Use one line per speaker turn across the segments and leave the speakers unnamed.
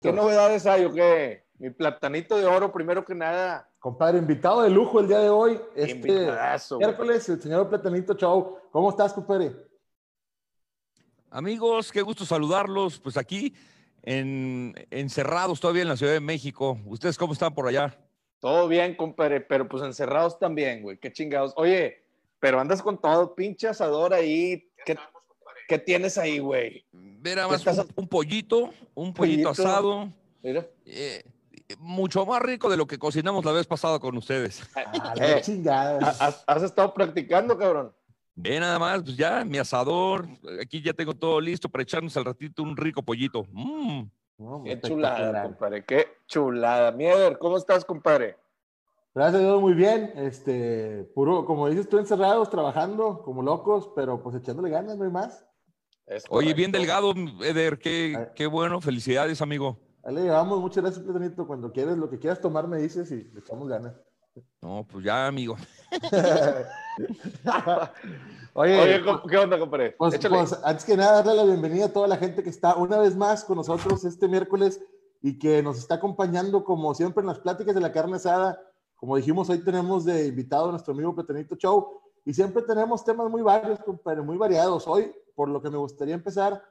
¿Qué novedades hay o qué? Mi platanito de oro, primero que nada.
Compadre, invitado de lujo el día de hoy. Este miércoles, el señor Platanito Chau. ¿Cómo estás, compadre?
Amigos, qué gusto saludarlos. Pues aquí en, encerrados todavía en la Ciudad de México. ¿Ustedes cómo están por allá?
Todo bien, compadre, pero pues encerrados también, güey. Qué chingados. Oye, pero andas con todo, pinche asador ahí. ¿Qué, qué tienes ahí, güey?
Mira, más
estás
un, un pollito, un pollito,
Pollito.
asado.
Mira.
eh, mucho más rico de lo que cocinamos la vez pasada con ustedes.
Ah,
Eh. ¿Has, has estado practicando, cabrón?
Ve nada más, pues ya, mi asador. Aquí ya tengo todo listo para echarnos al ratito un rico pollito. Mm.
No,
Qué chulada, compadre. Qué chulada. Mieder, ¿cómo estás, compadre?
Gracias a Dios, muy bien. Este, puro, como dices tú, encerrados, trabajando como locos, pero pues echándole ganas, no hay más.
Oye, bien delgado, Eder. Qué,
Ah.
qué bueno. Felicidades, amigo.
Ahí le llevamos, muchas gracias, Platanito. Cuando quieres, lo que quieras tomar, me dices y le echamos ganas.
No, pues ya, amigo.
Oye,
Oye, ¿cómo- ¿qué onda, compadre?
Pues, pues, antes que nada, darle la bienvenida a toda la gente que está una vez más con nosotros este miércoles y que nos está acompañando como siempre en las pláticas de la carne asada. Como dijimos, hoy tenemos de invitado a nuestro amigo Platanito Show y siempre tenemos temas muy varios, compadre, muy variados. Hoy, por lo que me gustaría empezar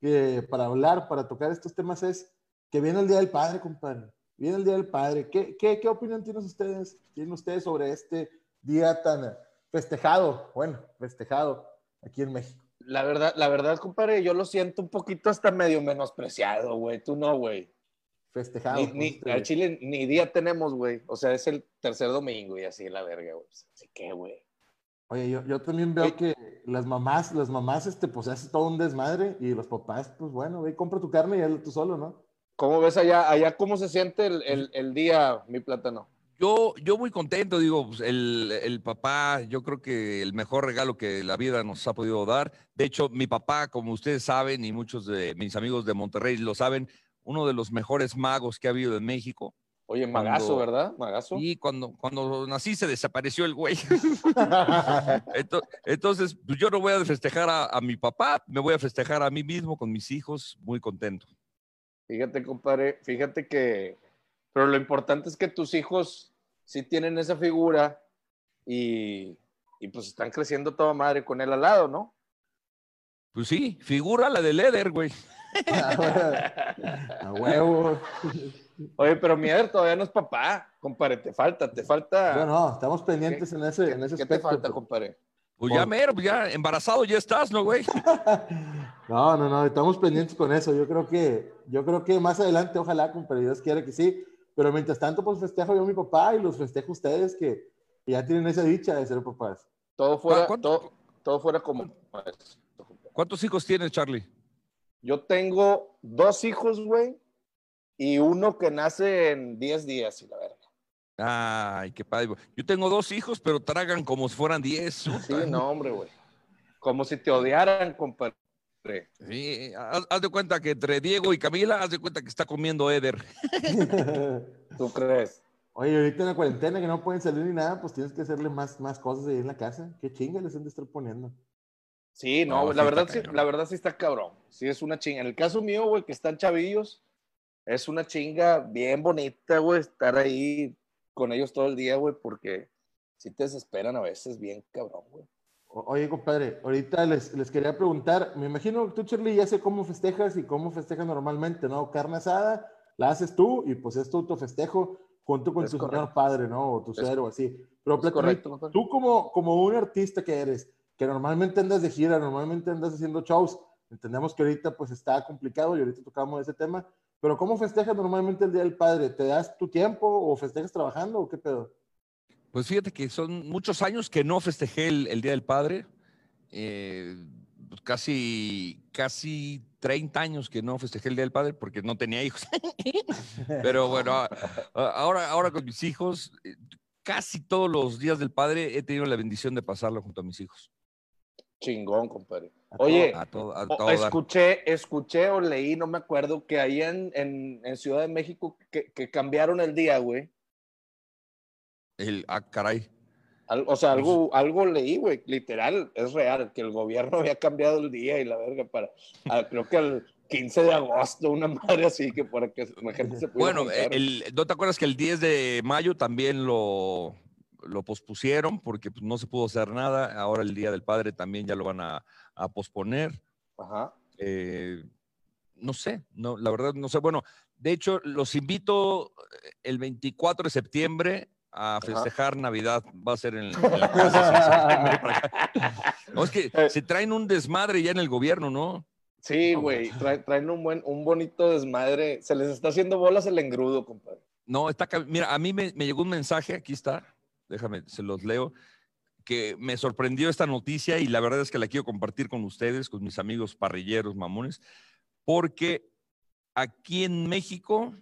que para hablar, para tocar estos temas es que viene el Día del Padre, compadre. Viene el Día del Padre. ¿Qué, qué, qué opinión tienen ustedes, tienen ustedes sobre este día tan festejado? Bueno, festejado aquí en México.
La verdad, la verdad, compadre, yo lo siento un poquito hasta medio menospreciado, güey. Tú no, güey.
Festejado.
Ni, ni,
ustedes.
al Chile ni día tenemos, güey. O sea, es el tercer domingo y así la verga, güey. Pues, Así que, güey.
Oye, yo, yo también veo
Oye.
que las mamás, las mamás, este, pues hace todo un desmadre y los papás, pues bueno, ve, compra tu carne y hazlo tú solo, ¿no?
¿Cómo ves allá? Allá, ¿cómo se siente el, el, el día, mi plátano?
Yo, yo muy contento, digo, pues, el, el papá, yo creo que el mejor regalo que la vida nos ha podido dar. De hecho, mi papá, como ustedes saben, y muchos de mis amigos de Monterrey lo saben, uno de los mejores magos que ha habido en México.
Oye, magazo,
Cuando-
¿verdad? Magazo.
Y cuando, cuando nací se desapareció el güey. Ento- Entonces, pues, yo no voy a festejar a, a mi papá, me voy a festejar a mí mismo con mis hijos, muy contento.
Fíjate, compadre, fíjate que. Pero lo importante es que tus hijos sí tienen esa figura y, y pues están creciendo toda madre con él al lado, ¿no?
Pues sí, figura la de Leder, güey.
A huevo.
Oye, pero Mieder todavía no es papá, compadre, te falta, te falta.
Bueno, no, estamos pendientes en ese,
¿Qué,
en ese
qué te falta, compadre?
Pues ya mero, pues ya embarazado ya estás, ¿no, güey?
No, no, no, estamos pendientes con eso. Yo creo que, yo creo que más adelante, ojalá, compadre, Dios quiera que sí. Pero mientras tanto, pues festejo yo a mi papá y los festejo a ustedes que, que ya tienen esa dicha de ser papás.
Todo fuera,
¿Cuánto-
todo, todo fuera como.
¿Cuántos hijos tienes, Charlie?
Yo tengo dos hijos, güey, y uno que nace en 10 días, y la verga.
Ay, qué padre. Yo tengo dos hijos, pero tragan como si fueran diez.
Sí, no, hombre, güey. Como si te odiaran, compadre.
Sí, haz, haz de cuenta que entre Diego y Camila, haz de cuenta que está comiendo Eder.
¿Tú crees?
Oye, ahorita en la cuarentena que no pueden salir ni nada, pues tienes que hacerle más, más cosas ahí en la casa. Qué chinga les han de estar poniendo.
Sí, no,
No,
güey,
sí
la verdad sí, la verdad sí está cabrón. Sí es una chinga. En el caso mío, güey, que están chavillos, es una chinga bien bonita, güey, estar ahí con ellos todo el día, güey, porque sí te desesperan a veces bien cabrón, güey.
Oye, compadre, ahorita les, les quería preguntar, me imagino que tú, Charlie, ya sé cómo festejas y cómo festejas normalmente, ¿no? Carne asada, la haces tú y pues es tu autofestejo junto con
Es
tu
correcto.
señor padre, ¿no? O tu suegro así. Pero
correcto,
tú como, como un artista que eres, que normalmente andas de gira, normalmente andas haciendo shows, entendemos que ahorita pues está complicado y ahorita tocamos ese tema, pero ¿cómo festejas normalmente el Día del Padre? ¿Te das tu tiempo o festejas trabajando o qué pedo?
Pues fíjate que son muchos años que no festejé el, el Día del Padre. Eh, pues casi, casi 30 años que no festejé el Día del Padre porque no tenía hijos. Pero bueno, ahora, ahora con mis hijos, eh, casi todos los días del Padre he tenido la bendición de pasarlo junto a mis hijos.
Chingón, compadre.
A
Oye,
A todo, a
o-
todo dar.
escuché, escuché o leí, no me acuerdo, que ahí en, en, en Ciudad de México que, que cambiaron el día, güey.
El, ah, caray.
o sea, algo, algo leí, güey, literal, es real, que el gobierno había cambiado el día y la verga para, creo que el 15 de agosto, una madre así, que para que la gente se pudiera
Bueno, el, ¿no te acuerdas que el 10 de mayo también lo, lo pospusieron porque pues, no se pudo hacer nada? Ahora el Día del Padre también ya lo van a, a posponer.
Ajá.
Eh, no sé, no, la verdad no sé. Bueno, de hecho, los invito el 24 de septiembre a festejar Navidad. Va a ser en, la casa. no, es que eh. se traen un desmadre ya en el gobierno, ¿no?
Sí, güey, traen un buen, un bonito desmadre. Se les está haciendo bolas el engrudo, compadre.
No, está, mira, a mí me, me llegó un mensaje, aquí está, déjame, se los leo, que me sorprendió esta noticia y la verdad es que la quiero compartir con ustedes, con mis amigos parrilleros, mamones, porque aquí en México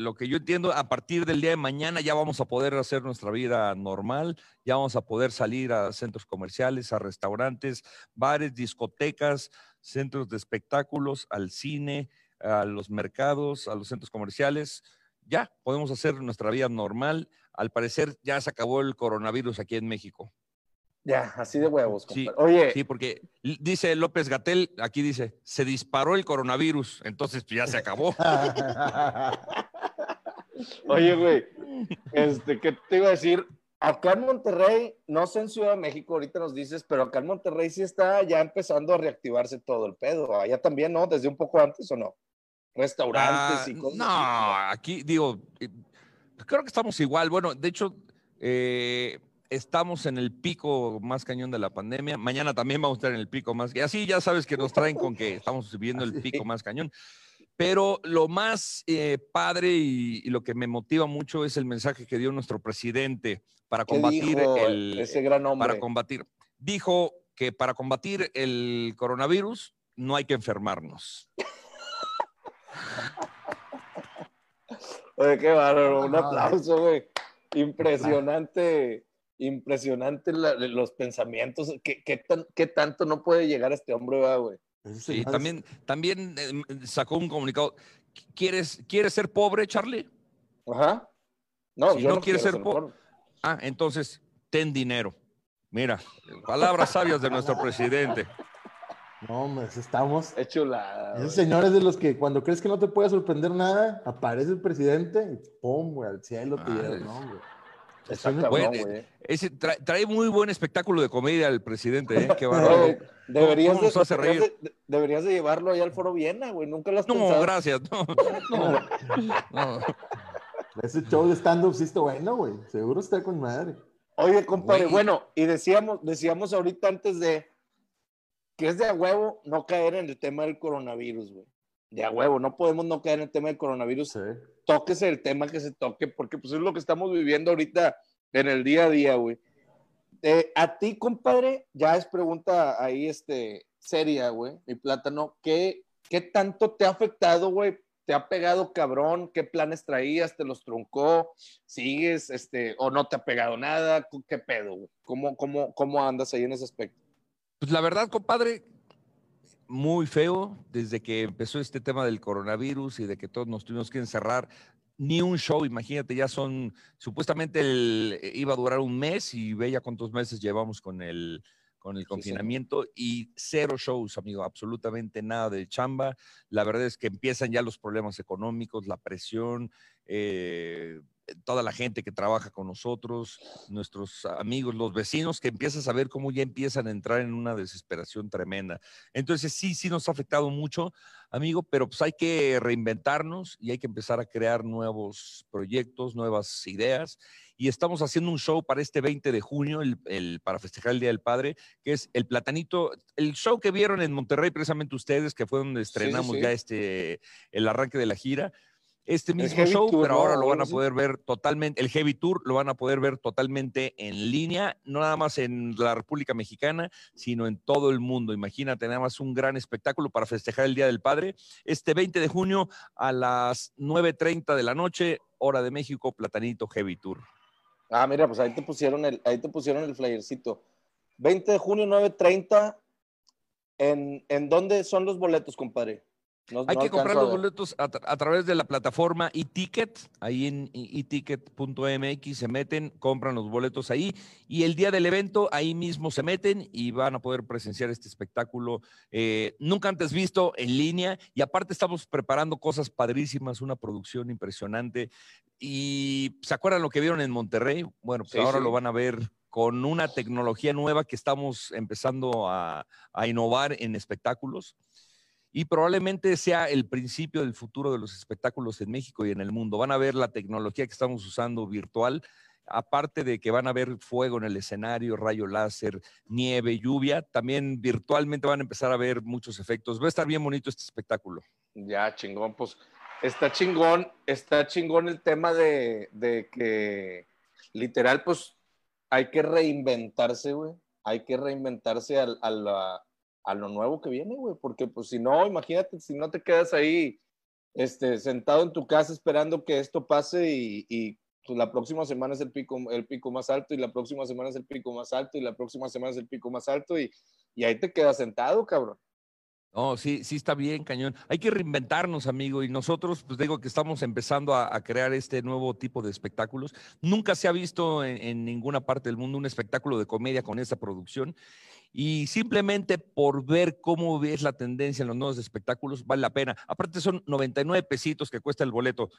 lo que yo entiendo, a partir del día de mañana ya vamos a poder hacer nuestra vida normal, ya vamos a poder salir a centros comerciales, a restaurantes, bares, discotecas, centros de espectáculos, al cine, a los mercados, a los centros comerciales. Ya podemos hacer nuestra vida normal. Al parecer ya se acabó el coronavirus aquí en México.
Ya, así de huevos.
Sí, Oye. Sí, porque dice López Gatel, aquí dice, se disparó el coronavirus, entonces pues, ya se acabó.
Oye, güey, este, ¿qué te iba a decir? Acá en Monterrey, no sé en Ciudad de México, ahorita nos dices, pero acá en Monterrey sí está ya empezando a reactivarse todo el pedo. Allá también, ¿no? Desde un poco antes o no. Restaurantes y
ah, cosas. No, aquí digo, eh, creo que estamos igual. Bueno, de hecho, eh, estamos en el pico más cañón de la pandemia. Mañana también vamos a estar en el pico más. Y así ya sabes que nos traen con que estamos viviendo el pico más cañón. Pero lo más eh, padre y, lo que me motiva mucho es el mensaje que dio nuestro presidente para combatir el
ese gran hombre?
para combatir. Dijo que para combatir el coronavirus no hay que enfermarnos.
Oye, qué bárbaro, un aplauso, güey. Impresionante, impresionante los pensamientos. ¿Qué, qué, tanto no puede llegar a este hombre, güey?
Sí, también, también em, sacó un comunicado. ¿Quieres, ¿Quieres ser pobre, Charlie?
Ajá.
No, yo no, quieres ser pobre. Ah, entonces, ten dinero. Mira, palabras sabias de nuestro presidente.
No, hombre, estamos.
Es chulada.
Esos señores de los que cuando crees que no te puede sorprender nada, aparece el presidente y pum, güey, al cielo te no, güey.
Bueno, ese trae, muy buen espectáculo de comedia el presidente, ¿eh? Qué
deberías, de, deberías, de, llevarlo allá al Foro Viena, güey. Nunca lo has
no, Gracias, no,
no, Ese show de stand-up sí está bueno, güey. Seguro está con madre.
Oye, compadre, bueno, y decíamos, decíamos ahorita antes de que es de a huevo no caer en el tema del coronavirus, güey. De a huevo, no podemos no caer en el tema del coronavirus. Sí. Tóquese el tema que se toque, porque pues es lo que estamos viviendo ahorita en el día a día, güey. Eh, a ti, compadre, ya es pregunta ahí, este, seria, güey, mi plátano, ¿qué, ¿qué tanto te ha afectado, güey? ¿Te ha pegado cabrón? ¿Qué planes traías? ¿Te los truncó? ¿Sigues, este, o no te ha pegado nada? ¿Qué pedo, güey? ¿Cómo, cómo, ¿Cómo andas ahí en ese aspecto?
Pues la verdad, compadre, muy feo desde que empezó este tema del coronavirus y de que todos nos tuvimos que encerrar. Ni un show, imagínate, ya son, supuestamente eh, iba a durar un mes y ve ya cuántos meses llevamos con el, con el confinamiento y cero shows, amigo, absolutamente nada de chamba. La verdad es que empiezan ya los problemas económicos, la presión, eh, toda la gente que trabaja con nosotros, nuestros amigos, los vecinos, que empiezas a ver cómo ya empiezan a entrar en una desesperación tremenda. Entonces, sí, sí nos ha afectado mucho, amigo, pero pues hay que reinventarnos y hay que empezar a crear nuevos proyectos, nuevas ideas. Y estamos haciendo un show para este 20 de junio, el, para festejar el Día del Padre, que es el Platanito, el show que vieron en Monterrey precisamente ustedes, que fue donde estrenamos ya este, el arranque de la gira este mismo show, pero ahora lo van a poder ver totalmente, el Heavy Tour lo van a poder ver totalmente en línea, no nada más en la República Mexicana, sino en todo el mundo. Imagínate, nada más un gran espectáculo para festejar el Día del Padre. Este 20 de junio a las 9.30 de la noche, hora de México, Platanito Heavy Tour.
Ah, mira, pues ahí te pusieron el, ahí te pusieron el flyercito. 20 de junio, 9.30. ¿En, ¿En dónde son los boletos, compadre? No-
Hay
no
que comprar los boletos a, tra- a través de la plataforma eTicket. Ahí en eticket.mx se meten, compran los boletos ahí. Y el día del evento, ahí mismo se meten y van a poder presenciar este espectáculo eh, nunca antes visto en línea. Y aparte, estamos preparando cosas padrísimas, una producción impresionante. Y ¿se acuerdan lo que vieron en Monterrey? Bueno, pues
Sí,
ahora
sí.
lo van a ver con una tecnología nueva que estamos empezando a, a innovar en espectáculos y probablemente sea el principio del futuro de los espectáculos en México y en el mundo. Van a ver la tecnología que estamos usando virtual, aparte de que van a ver fuego en el escenario, rayo láser, nieve, lluvia, también virtualmente van a empezar a ver muchos efectos. Va a estar bien bonito este espectáculo.
Ya, chingón, pues está chingón, está chingón el tema de, de que literal, pues hay que reinventarse, güey. Hay que reinventarse al- a, la- a lo nuevo que viene, güey. Porque, pues, si no, imagínate, si no te quedas ahí este, sentado en tu casa esperando que esto pase y, y, pues, la próxima semana es el pico, el pico más alto y la próxima semana es el pico más alto y la próxima semana es el pico más alto y, y ahí te quedas sentado, cabrón.
No, sí, sí está bien, cañón. Hay que reinventarnos, amigo, y nosotros, pues digo que estamos empezando a, a crear este nuevo tipo de espectáculos. Nunca se ha visto en, en ninguna parte del mundo un espectáculo de comedia con esta producción. Y simplemente por ver cómo es la tendencia en los nuevos espectáculos, vale la pena. Aparte son 99 pesitos que cuesta el boleto.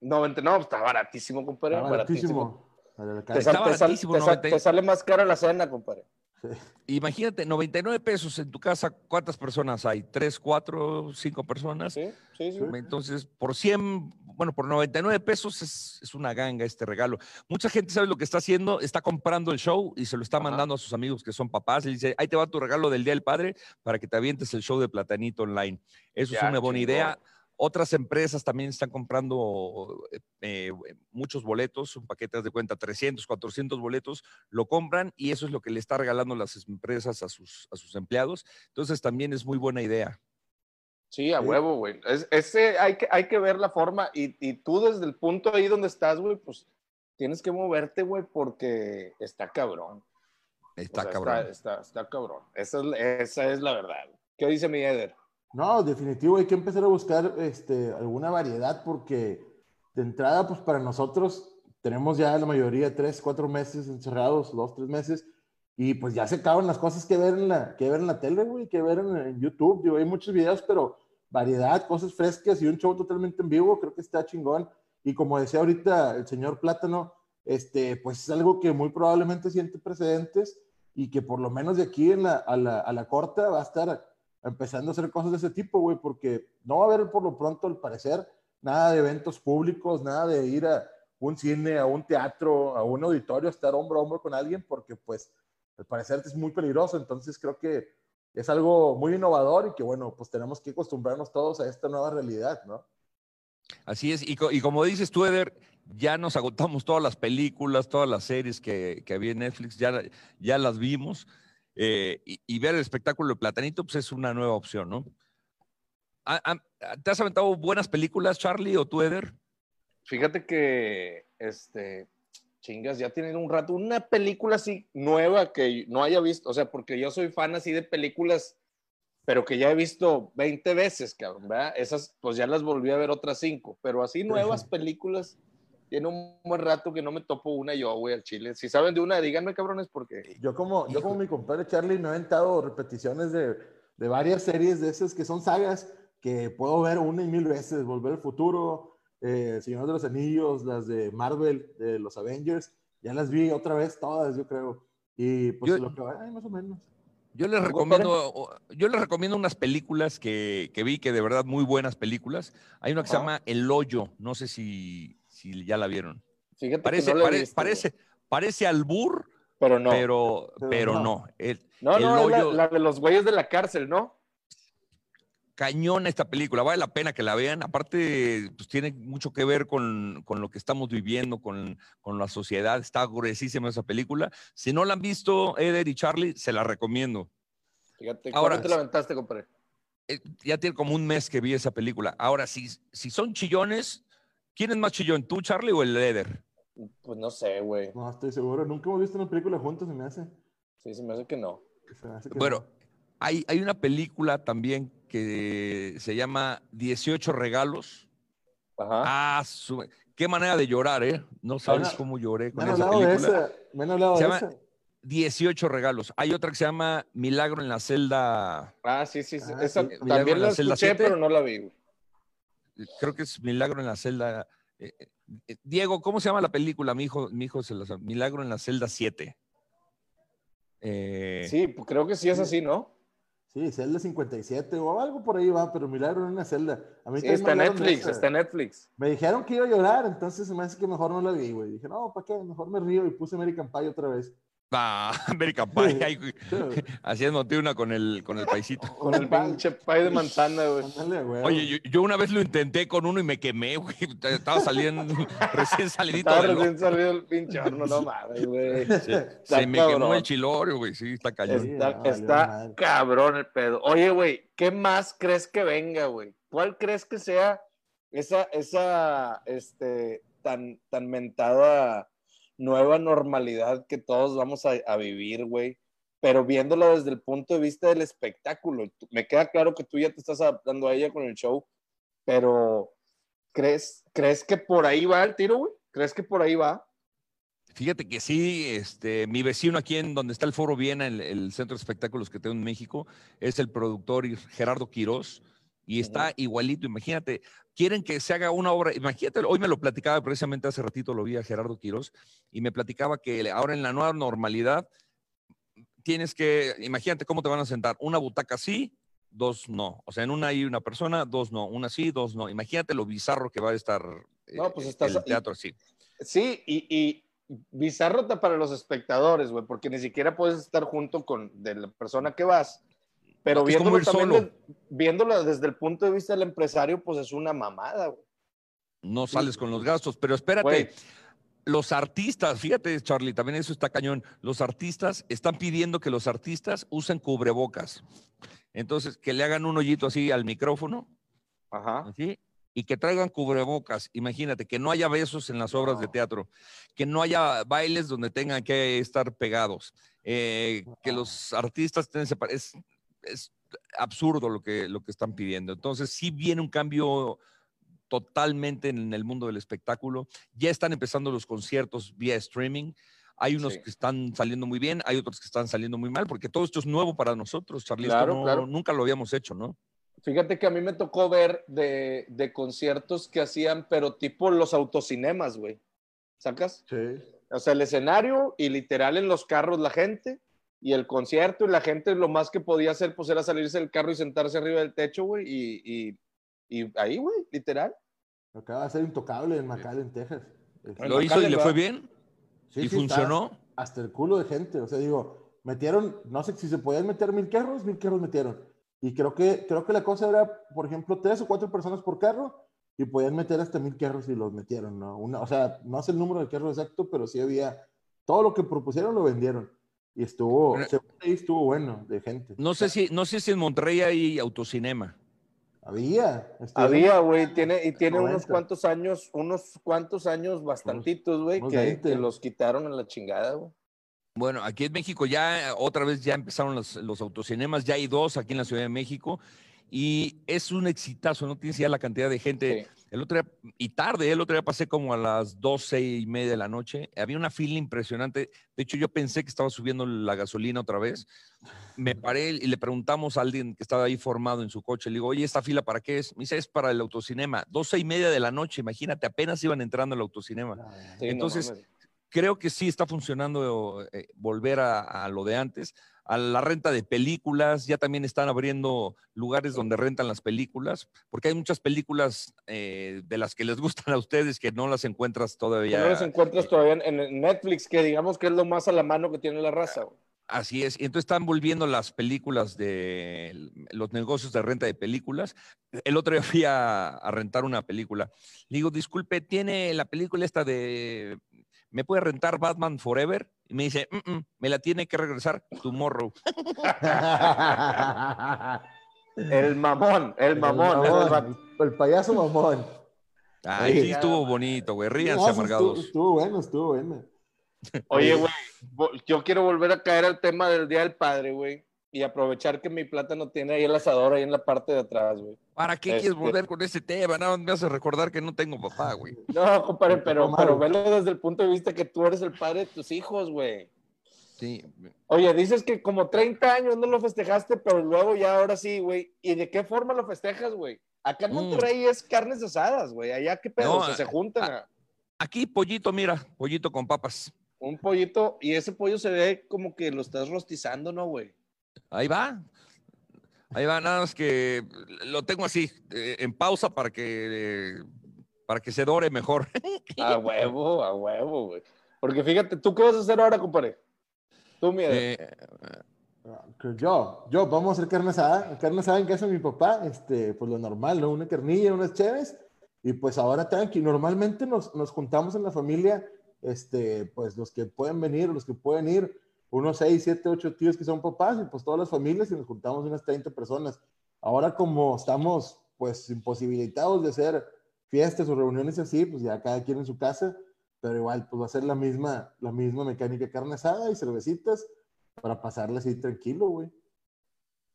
90, no, está baratísimo, compadre.
Está
baratísimo.
baratísimo. Vale, la
Te,
cara.
sal-
Está
te sal-
baratísimo,
te sal-
90.
te sale más cara la cena, compadre.
Imagínate, 99 pesos en tu casa, ¿cuántas personas hay? ¿Tres, cuatro, cinco personas?
Sí, sí, sí.
Entonces, por 100, bueno, por 99 pesos es, es una ganga este regalo. Mucha gente sabe lo que está haciendo, está comprando el show y se lo está
Ajá.
mandando a sus amigos que son papás. Le dice, ahí te va tu regalo del Día del Padre para que te avientes el show de Platanito Online. Eso es una buena idea. Otras empresas también están comprando eh, eh, muchos boletos, un paquete de cuenta, 300, 400 boletos, lo compran y eso es lo que le está regalando las empresas a sus, a sus empleados. Entonces también es muy buena idea.
Sí, a huevo, güey. Es- ese hay que, hay que ver la forma y, y tú desde el punto ahí donde estás, güey, pues tienes que moverte, güey, porque está cabrón. O
Está
sea,
cabrón.
Está, está, está cabrón. Esa es, esa es la verdad. ¿Qué dice mi Eder?
No, definitivo, hay que empezar a buscar este, alguna variedad porque de entrada, pues para nosotros tenemos ya la mayoría tres, cuatro meses encerrados, dos, tres meses, y pues ya se acaban las cosas que ver en la, que ver en la tele, güey, que ver en, YouTube. Digo, hay muchos videos, pero variedad, cosas frescas y un show totalmente en vivo, creo que está chingón. Y como decía ahorita el señor Plátano, este, pues es algo que muy probablemente siente precedentes y que por lo menos de aquí en la, a, la, a la corta va a estar empezando a hacer cosas de ese tipo, güey, porque no va a haber por lo pronto, al parecer, nada de eventos públicos, nada de ir a un cine, a un teatro, a un auditorio, a estar hombro a hombro con alguien, porque pues al parecer es muy peligroso, entonces creo que es algo muy innovador y que bueno, pues tenemos que acostumbrarnos todos a esta nueva realidad, ¿no?
Así es, y, co- y como dices tú, Eder, ya nos agotamos todas las películas, todas las series que, que había en Netflix, ya, ya las vimos, eh, y, y ver el espectáculo de Platanito, pues es una nueva opción, ¿no? ¿Ha- ha- ¿Te has aventado buenas películas, Charlie, o tú, Eder?
Fíjate que, este, chingas, ya tienen un rato, una película así nueva que no haya visto, o sea, porque yo soy fan así de películas, pero que ya he visto 20 veces, cabrón, ¿verdad? Esas, pues ya las volví a ver otras cinco, pero así nuevas películas, tiene un buen rato que no me topo una yo, güey, al chile. Si saben de una, díganme, cabrones, porque
Yo como, yo como mi compadre Charlie me he aventado repeticiones de, de varias series de esas que son sagas que puedo ver una y mil veces, Volver al Futuro, eh, Señor de los Anillos, las de Marvel, de los Avengers, ya las vi otra vez todas, yo creo. Y pues
Yo-
lo que va, ay, más o menos.
Yo les
¿Algo,
recomiendo, yo les recomiendo unas películas que, que vi que de verdad muy buenas películas. Hay una que se llama El Hoyo, no sé si, si ya la vieron.
fíjate
Parece,
no
pare- parece, parece albur,
pero no.
pero,
Pero no.
no. El-
no,
El
no, es la,
hoyo-
la de los güeyes de la cárcel, ¿no?
cañón esta película, vale la pena que la vean. Aparte, pues tiene mucho que ver con, con lo que estamos viviendo, con, con la sociedad. Está gruesísima esa película. Si no la han visto, Eder y Charlie, se la recomiendo.
Fíjate,
Ahora-
¿cuándo te la aventaste, compadre?
Eh, ya tiene como un mes que vi esa película. Ahora, si, si son chillones, ¿quién es más chillón, tú, Charlie, o el Eder?
Pues no sé, güey.
No estoy seguro, nunca hemos visto una película juntos, se me hace.
Sí, se me hace que no.
se me hace que
Bueno,
no.
Hay, hay una película también que se llama 18 regalos.
Ajá.
Ah, su- qué manera de llorar, ¿eh? No sabes
Bueno,
cómo lloré con esa
hablado de
película.
esa. Me han hablado
Se
de
llama-
esa.
18 regalos. Hay otra que se llama Milagro en la celda.
Ah, sí, sí, sí.
Ah,
Esa
sí.
También la
la
escuché, pero no la vi, güey.
Creo que es Milagro en la celda. eh, eh, Diego, ¿cómo se llama la película? Mi hijo, mi hijo se la sabe. Milagro en la celda 7. Eh,
Sí, pues creo que sí es así, ¿no?
Sí, celda 57 o algo por ahí va, pero milagro en una celda. A mí
Sí,
también me
está Netflix,
esa.
está en Netflix.
Me dijeron que iba a llorar, entonces se me hace que mejor no la vi, güey. Dije, no, ¿para qué? Mejor me río y puse American Pie otra vez.
Ah, American Pie, ahí, haciéndote una con el, con el paisito.
Con el pinche pie de manzana, güey.
Oye, yo, yo una vez lo intenté con uno y me quemé, güey. Estaba saliendo recién salidito
Estaba
del
recién salido el pinche horno, no mames, güey.
Se, me quemó el chilorio, güey. Sí, está cañón.
Está,
no,
está cabrón el pedo. Oye, güey, ¿qué más crees que venga, güey? ¿Cuál crees que sea esa, esa, este, tan, tan mentada nueva normalidad que todos vamos a, vivir, güey? Pero viéndolo desde el punto de vista del espectáculo. Me queda claro que tú ya te estás adaptando a ella con el show, pero ¿crees, ¿crees que por ahí va el tiro, güey? ¿Crees que por ahí va?
Fíjate que sí, este, mi vecino aquí en donde está el Foro Viena, el, el centro de espectáculos que tengo en México, es el productor Gerardo Quirós y está igualito. Imagínate, quieren que se haga una obra. Imagínate, hoy me lo platicaba precisamente hace ratito, lo vi a Gerardo Quirós y me platicaba que ahora en la nueva normalidad tienes que, imagínate cómo te van a sentar, una butaca sí, dos no. O sea, en una hay una persona, dos no, una sí, dos no. Imagínate lo bizarro que va a estar
No, pues
eh,
estás-
el teatro así.
Sí, y, y bizarro ta- para los espectadores, güey, porque ni siquiera puedes estar junto con de la persona que vas. Pero
como
viéndolo también
solo.
des- viéndolo desde el punto de vista del empresario, pues es una mamada, güey.
no sales con los gastos, pero espérate,
Güey.
los artistas, fíjate Charlie, también eso está cañón, los artistas están pidiendo que los artistas usen cubrebocas. Entonces, que le hagan un hoyito así al micrófono,
Ajá.
así, y que traigan cubrebocas. Imagínate, que no haya besos en las obras de
No.
teatro, que no haya bailes donde tengan que estar pegados, eh, que los artistas estén separados. Es, absurdo lo que, lo que están pidiendo. Entonces, sí viene un cambio totalmente en el mundo del espectáculo. Ya están empezando los conciertos vía streaming. Hay unos
Sí.
que están saliendo muy bien, hay otros que están saliendo muy mal, porque todo esto es nuevo para nosotros, Charlie.
Claro,
no-
claro.
Nunca lo habíamos hecho, ¿no?
Fíjate que a mí me tocó ver de, de conciertos que hacían, pero tipo los autocinemas, güey. ¿Sacas?
Sí.
O sea, el escenario y literal en los carros la gente y el concierto y la gente lo más que podía hacer pues era salirse del carro y sentarse arriba del techo, güey, y, y, y ahí, güey, literal.
Acaba de ser intocable en McAllen, Texas.
En
Lo hizo y le fue bien
Sí,
y
sí,
funcionó.
Hasta el culo de gente. O sea, digo, metieron, no sé si se podían meter mil carros, mil carros metieron. Y creo que, creo que la cosa era, por ejemplo, tres o cuatro personas por carro y podían meter hasta mil carros y los metieron, ¿no? Una, o sea, no sé el número de carros exacto, pero sí había, todo lo que propusieron lo vendieron. Y estuvo,
Pero-
según ahí estuvo bueno de gente.
No sé si, no sé si en Monterrey hay autocinema.
Había.
Había, güey, tiene, y tiene unos
90.
cuantos años, unos cuantos años bastantitos, güey, que,
20.
que los quitaron a la chingada, güey.
Bueno, aquí en México ya otra vez ya empezaron los, los autocinemas, ya hay dos aquí en la Ciudad de México y es un exitazo, no tienes ya la cantidad de gente.
Sí.
El otro día, y tarde, el otro día pasé como a las doce y media de la noche, había una fila impresionante, de hecho yo pensé que estaba subiendo la gasolina otra vez, me paré y le preguntamos a alguien que estaba ahí formado en su coche, le digo, oye, ¿esta fila para qué es? Me dice, es para el autocinema, doce y media de la noche, imagínate, apenas iban entrando al autocinema.
Ah,
Sí,
Entonces. Creo que sí está funcionando eh, volver a, a lo de antes. A la renta de películas, ya también están abriendo lugares donde rentan las películas, porque hay muchas películas eh, de las que les gustan a ustedes que no las encuentras todavía.
no los encuentras
eh,
todavía en, en Netflix, que digamos que es lo más a la mano que tiene la raza, güey.
Así es. Y entonces están volviendo las películas de los negocios de renta de películas. El otro día fui a, a rentar una película. Le digo, disculpe, ¿tiene la película esta de... ¿Me puede rentar Batman Forever? Y me dice, "Mm, mm, me la tiene que regresar tomorrow.
El mamón, el mamón. el
payaso mamón.
Ay,
Sí.
sí, estuvo bonito, güey. Ríanse,
No,
amargados.
Estuvo, estuvo bueno, estuvo bueno.
Oye, güey, yo quiero volver a caer al tema del Día del Padre, güey. Y aprovechar que mi plátano tiene ahí el asador ahí en la parte de atrás, güey.
¿Para qué quieres
Este-
volver con ese tema? Nada me hace recordar que no tengo papá, güey.
No, compadre, pero, pero velo desde el punto de vista que tú eres el padre de tus hijos, güey.
Sí.
Oye, dices que como 30 años no lo festejaste, pero luego ya ahora sí, güey. ¿Y de qué forma lo festejas, güey? Acá en
Mm.
Monterrey es carnes asadas, güey. Allá qué pedo,
No,
O sea, se
a-
juntan a
Aquí pollito, mira, pollito con papas.
un pollito y ese pollo se ve como que lo estás rostizando, ¿no, güey?
Ahí va. Ahí va, nada más que lo tengo así, eh, en pausa para que, eh, para que se dore mejor.
A huevo, a huevo, güey. Porque fíjate, ¿tú qué vas a hacer ahora, compadre? Tú, mira.
Eh,
Que Yo, yo, vamos a hacer carne asada. Carne asada en casa de mi papá, este, pues lo normal, ¿no? Una carnilla, unas chéves. Y pues ahora tranqui. Normalmente nos, nos juntamos en la familia, este, pues los que pueden venir, los que pueden ir, unos 6, 7, 8 tíos que son papás y pues todas las familias y nos juntamos unas 30 personas. Ahora como estamos pues imposibilitados de hacer fiestas o reuniones así, pues ya cada quien en su casa, pero igual pues va a ser la misma, la misma mecánica carne asada y cervecitas para pasarla así tranquilo, güey.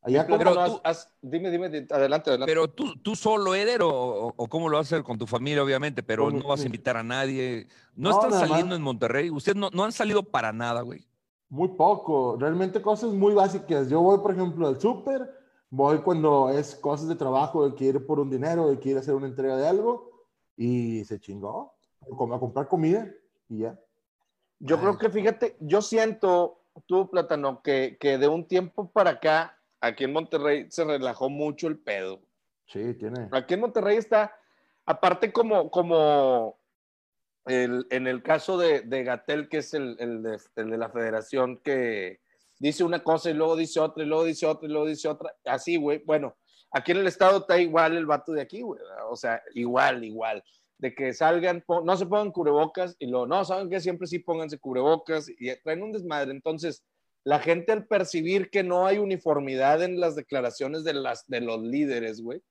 Allá
Pero
tú-
haz- dime, dime, di- adelante, adelante.
pero tú, tú solo, Eder, o, o cómo lo vas a hacer con tu familia, obviamente, pero no vas a invitar a nadie. No,
No,
están saliendo
más.
en Monterrey. Ustedes no, no han salido para nada, güey.
Muy poco, realmente cosas muy básicas. Yo voy, por ejemplo, al súper, voy cuando es cosas de trabajo, de que ir por un dinero, de que ir a hacer una entrega de algo, y se chingó. Como a comprar comida y ya.
Yo
Ay.
creo que fíjate, yo siento, tú, Plátano, que, que de un tiempo para acá, aquí en Monterrey se relajó mucho el pedo.
Sí, tiene.
Aquí en Monterrey está, aparte como, como en el caso de, de Gatel, que es el, de, la federación, que dice una cosa y luego dice otra, y luego dice otra, y luego dice otra, así, güey. Bueno, aquí en el estado está igual el vato de aquí, güey. O sea, igual, igual. De que salgan, no se pongan cubrebocas y luego, no, ¿saben que Siempre sí pónganse cubrebocas y traen un desmadre. Entonces, la gente al percibir que no hay uniformidad en las declaraciones de, de los líderes, güey,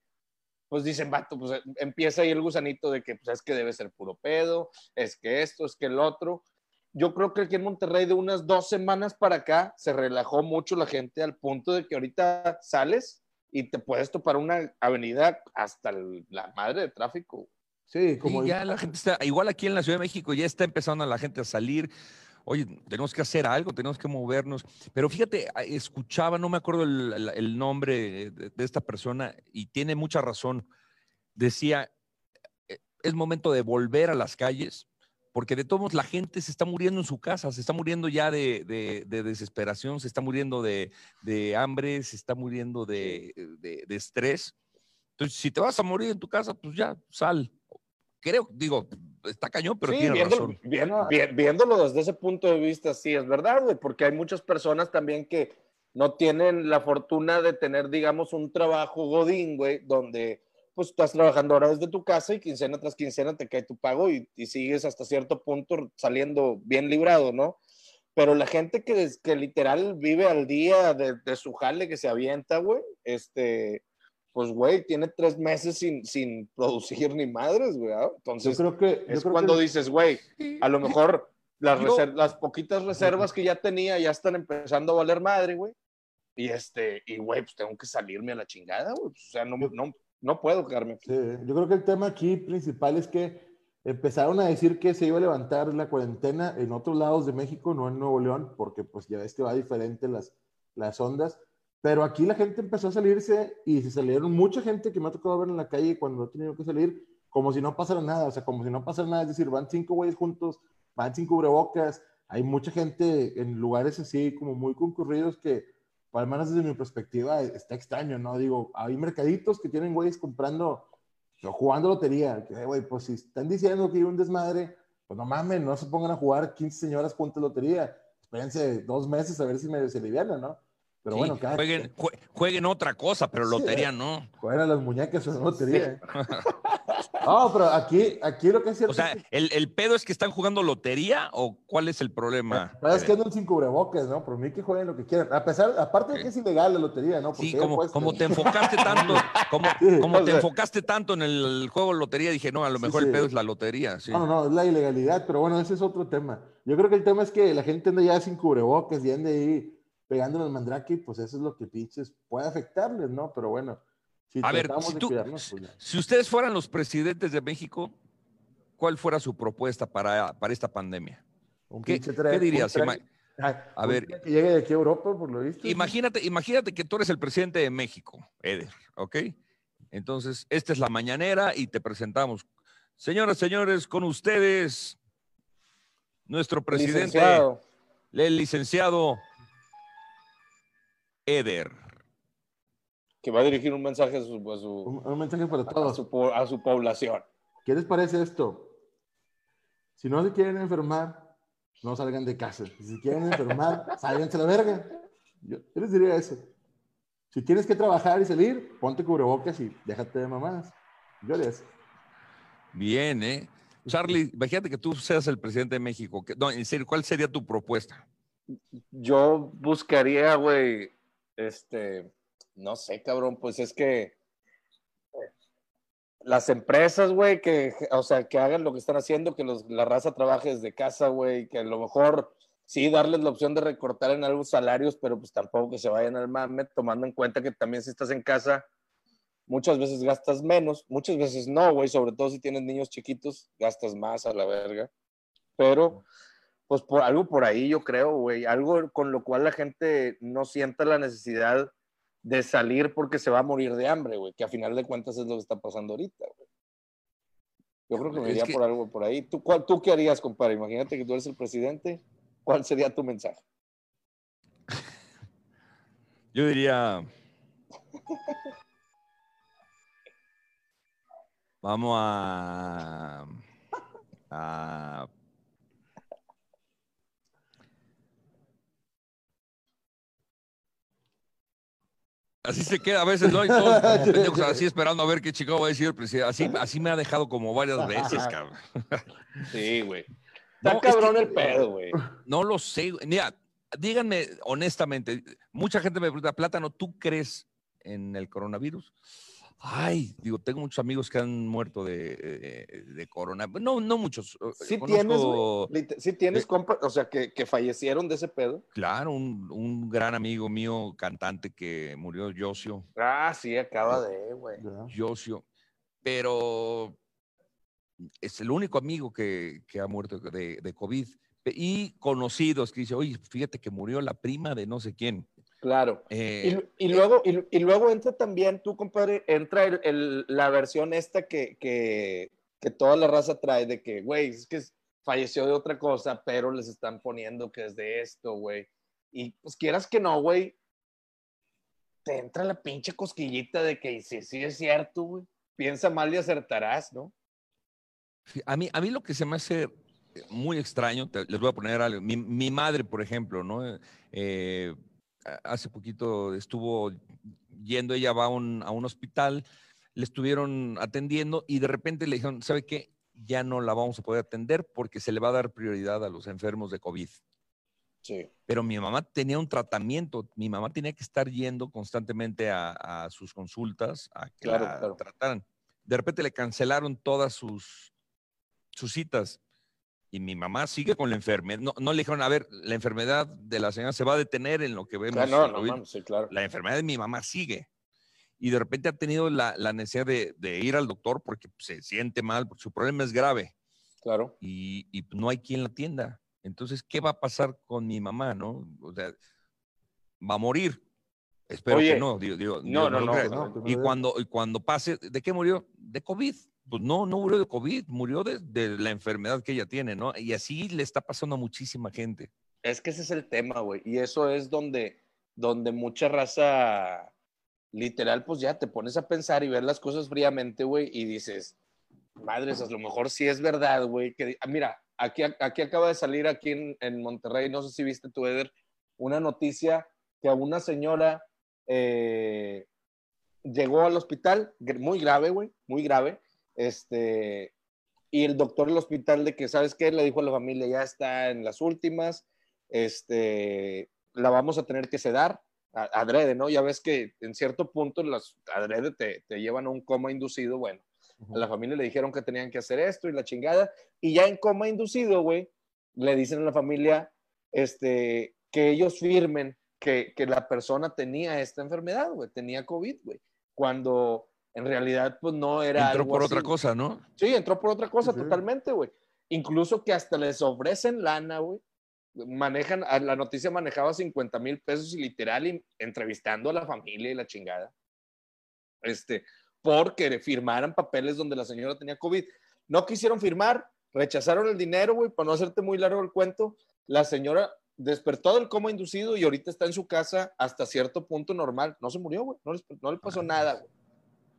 pues dicen, vato, pues empieza ahí el gusanito de que pues es que debe ser puro pedo, es que esto, es que el otro. Yo creo que aquí en Monterrey de unas dos semanas para acá se relajó mucho la gente al punto de que ahorita sales y te puedes topar una avenida hasta el- la madre de tráfico.
Sí,
Sí,
como
ya la gente está, igual aquí en la Ciudad de México ya está empezando la gente a salir. Oye, tenemos que hacer algo, tenemos que movernos. Pero fíjate, a- escuchaba, no me acuerdo el, nombre de, esta persona y tiene mucha razón. Decía, "Eh, es momento de volver a las calles, porque de todos modos la gente se está muriendo en su casa, se está muriendo ya de, de- de desesperación, se está muriendo de, de hambre, se está muriendo de estrés. Entonces, si te vas a morir en tu casa, pues ya, sal. Creo, digo, está cañón, pero
sí,
tiene
viéndolo,
razón.
viéndolo desde ese punto de vista, sí, es verdad, güey, porque hay muchas personas también que no tienen la fortuna de tener, digamos, un trabajo godín, güey, donde pues estás trabajando ahora desde tu casa y quincena tras quincena te cae tu pago y, y sigues hasta cierto punto saliendo bien librado, ¿no? Pero la gente que, que literal vive al día de, de su jale que se avienta, güey, este, pues, güey, tiene tres meses sin, sin producir ni madres, güey. ¿ah?
yo
Entonces,
creo que. yo
es
creo
cuando
que-
dices, güey, a lo mejor las,
Yo-
las poquitas reservas que ya tenía ya están empezando a valer madre, güey. Y este, y güey, pues tengo que salirme a la chingada, güey. Pues, o sea, no, no, no puedo quedarme aquí.
Sí, yo creo que el tema aquí principal es que empezaron a decir que se iba a levantar la cuarentena en otros lados de México, no en Nuevo León, porque pues ya ves que va diferente las, las ondas, pero aquí la gente empezó a salirse y se salieron mucha gente que me ha tocado ver en la calle cuando ha tenido que salir, como si no pasara nada, o sea, como si no pasara nada, es decir, van cinco güeyes juntos, van sin cubrebocas, hay mucha gente en lugares así como muy concurridos que, al menos desde mi perspectiva, está extraño, ¿no? Digo, hay mercaditos que tienen güeyes comprando o jugando lotería, que, güey, pues si están diciendo que hay un desmadre, pues no mames, no se pongan a jugar 15 señoras juntas lotería. Espérense dos meses a ver si me se aliviana, ¿no? Pero
Sí,
bueno, cada
jueguen, jue- jueguen otra cosa, pero
Sí,
lotería
eh.
no.
jueguen a las muñecas o lotería. No, pero aquí, aquí lo que es cierto
O sea,
es que,
¿el, el pedo es que están jugando lotería o cuál es el problema?
pero es que andan sin cubrebocas, ¿no? Por mí que jueguen lo que quieran. A pesar, aparte de que es ilegal la lotería, ¿no? Porque
Sí, como, como te enfocaste tanto, como,
Sí,
como te
sea-
enfocaste tanto en el juego de lotería, dije, no, a lo
Sí,
mejor
sí.
el pedo es la lotería. Sí.
No, no, no, es la ilegalidad, pero bueno, ese es otro tema. Yo creo que el tema es que la gente anda ya sin cubrebocas y anda ahí pegándole al mandrake, pues eso es lo que pinches puede afectarles, ¿no? Pero bueno, si
A ver, si,
de
tú-
cuidarnos, pues
si ustedes fueran los presidentes de México, ¿cuál fuera su propuesta para, para esta pandemia?
Un
¿Qué,
pinche
qué
tren- un
dirías?
Ay,
a ver.
Que llegue de aquí a Europa, por lo visto.
Imagínate, imagínate que tú eres el presidente de México, Eder, ¿ok? Entonces, esta es la mañanera y te presentamos. Señoras, señores, con ustedes, nuestro presidente,
Licenciado.
el licenciado Eder.
que va a dirigir un mensaje a su, a su,
Un, un mensaje para
a
todos.
su po- a su población.
¿Qué les parece esto? Si no se quieren enfermar, no salgan de casa. Si se quieren enfermar, sálganse a la verga. Yo, yo les diría eso. Si tienes que trabajar y salir, ponte cubrebocas y déjate de mamadas. Yo eso.
Bien, ¿eh? Charlie, imagínate que tú seas el presidente de México. que- no, en serio, ¿cuál sería tu propuesta?
Yo buscaría, güey, este, no sé, cabrón, pues es que las empresas, güey, que, o sea, que hagan lo que están haciendo, que los- la raza trabaje desde casa, güey, que a lo mejor sí darles la opción de recortar en algo salarios, pero pues tampoco que se vayan al mame, tomando en cuenta que también si estás en casa, muchas veces gastas menos, muchas veces no, güey, sobre todo si tienes niños chiquitos, gastas más a la verga, pero pues por algo por ahí yo creo, güey, algo con lo cual la gente no sienta la necesidad de salir porque se va a morir de hambre, güey, que a final de cuentas es lo que está pasando ahorita, güey. Yo creo que me iría
que-
por algo por ahí. ¿Tú, cuál, ¿Tú qué harías, compadre? Imagínate que tú eres el presidente. ¿Cuál sería tu mensaje?
Yo diría. Vamos a. a- Así se queda a veces, ¿no? Y todos pendejos así esperando a ver qué chico va a decir el presidente. Así, así me ha dejado como varias veces, cabrón.
Sí, güey.
No,
Está
es
cabrón
que-
el pedo, güey.
No lo sé. Mira, díganme honestamente, mucha gente me pregunta, Plátano, ¿tú crees en el coronavirus? Ay, digo, tengo muchos amigos que han muerto de, eh, de corona. No, no muchos.
Sí
Conozco,
tienes, Sí tienes
Eh,
compa, o sea, que, que fallecieron de ese pedo.
Claro, un, un gran amigo mío, cantante que murió, Josio.
Ah, sí, acaba de, güey.
Josio. Pero es el único amigo que, que ha muerto de, de COVID. Y conocidos que dice, oye, fíjate que murió la prima de no sé quién.
Claro.
Eh,
Y, y luego, y, y luego entra también, tú, compadre, entra el- el- la versión esta que, que, que toda la raza trae de que, güey, es que falleció de otra cosa, pero les están poniendo que es de esto, güey. Y pues quieras que no, güey, te entra la pinche cosquillita de que sí, sí es cierto, güey. Piensa mal y acertarás, ¿no?
A mí, a mí lo que se me hace muy extraño, te- les voy a poner algo. Mi, mi madre, por ejemplo, ¿no? Eh, hace poquito estuvo yendo, ella va a un, a un hospital, le estuvieron atendiendo y de repente le dijeron, ¿sabe qué? Ya no la vamos a poder atender porque se le va a dar prioridad a los enfermos de COVID.
Sí.
Pero mi mamá tenía un tratamiento, mi mamá tenía que estar yendo constantemente a, a sus consultas a que
Claro,
la
claro.
trataran. De repente le cancelaron todas sus, sus citas y mi mamá sigue con la enfermedad. No, no le dijeron, a ver, la enfermedad de la señora se va a detener en lo que vemos.
Ah, no, no,
COVID".
mames, sí, claro.
La enfermedad de mi mamá sigue. Y de repente ha tenido la, la necesidad de, de ir al doctor porque se siente mal, porque su problema es grave
Claro.
y, y no hay quien la atienda. Entonces, ¿qué va a pasar con mi mamá, no? O sea, va a morir. Espero
Oye,
que no. Digo, digo,
no, no, no,
no,
y, cuando, y cuando pase, ¿de qué murió? De COVID. Pues no, no murió de COVID, murió de, la enfermedad que ella tiene, ¿no? Y así le está pasando a muchísima gente.
Es que ese es el tema, güey. Y eso es donde, donde mucha raza, literal, pues ya te pones a pensar y ver las cosas fríamente, güey, y dices, madres, a lo mejor sí es verdad, güey. Que, ah, mira, aquí, aquí acaba de salir aquí en, en Monterrey, no sé si viste tu Eder, una noticia que a una señora eh, llegó al hospital, muy grave, güey, muy grave, este, y el doctor del hospital de que, ¿sabes qué? Le dijo a la familia, ya está en las últimas, este, la vamos a tener que sedar, a- adrede, ¿no? Ya ves que en cierto punto las adrede te, te llevan a un coma inducido, bueno, a la familia le dijeron que tenían que hacer esto y la chingada, y ya en coma inducido, güey, le dicen a la familia, este, que ellos firmen que, que la persona tenía esta enfermedad, güey, tenía COVID, güey, cuando en realidad pues no era
Entró
algo
por
así,
otra cosa, ¿no?
Sí, entró por otra cosa
Sí,
totalmente, güey. Incluso que hasta les ofrecen lana, güey. Manejan, la noticia manejaba 50 mil pesos y literal y entrevistando a la familia y la chingada. Este, porque firmaran papeles donde la señora tenía COVID. No quisieron firmar, rechazaron el dinero, güey, para no hacerte muy largo el cuento. La señora despertó del coma inducido y ahorita está en su casa hasta cierto punto normal. No se murió, güey. No, no le pasó nada, güey.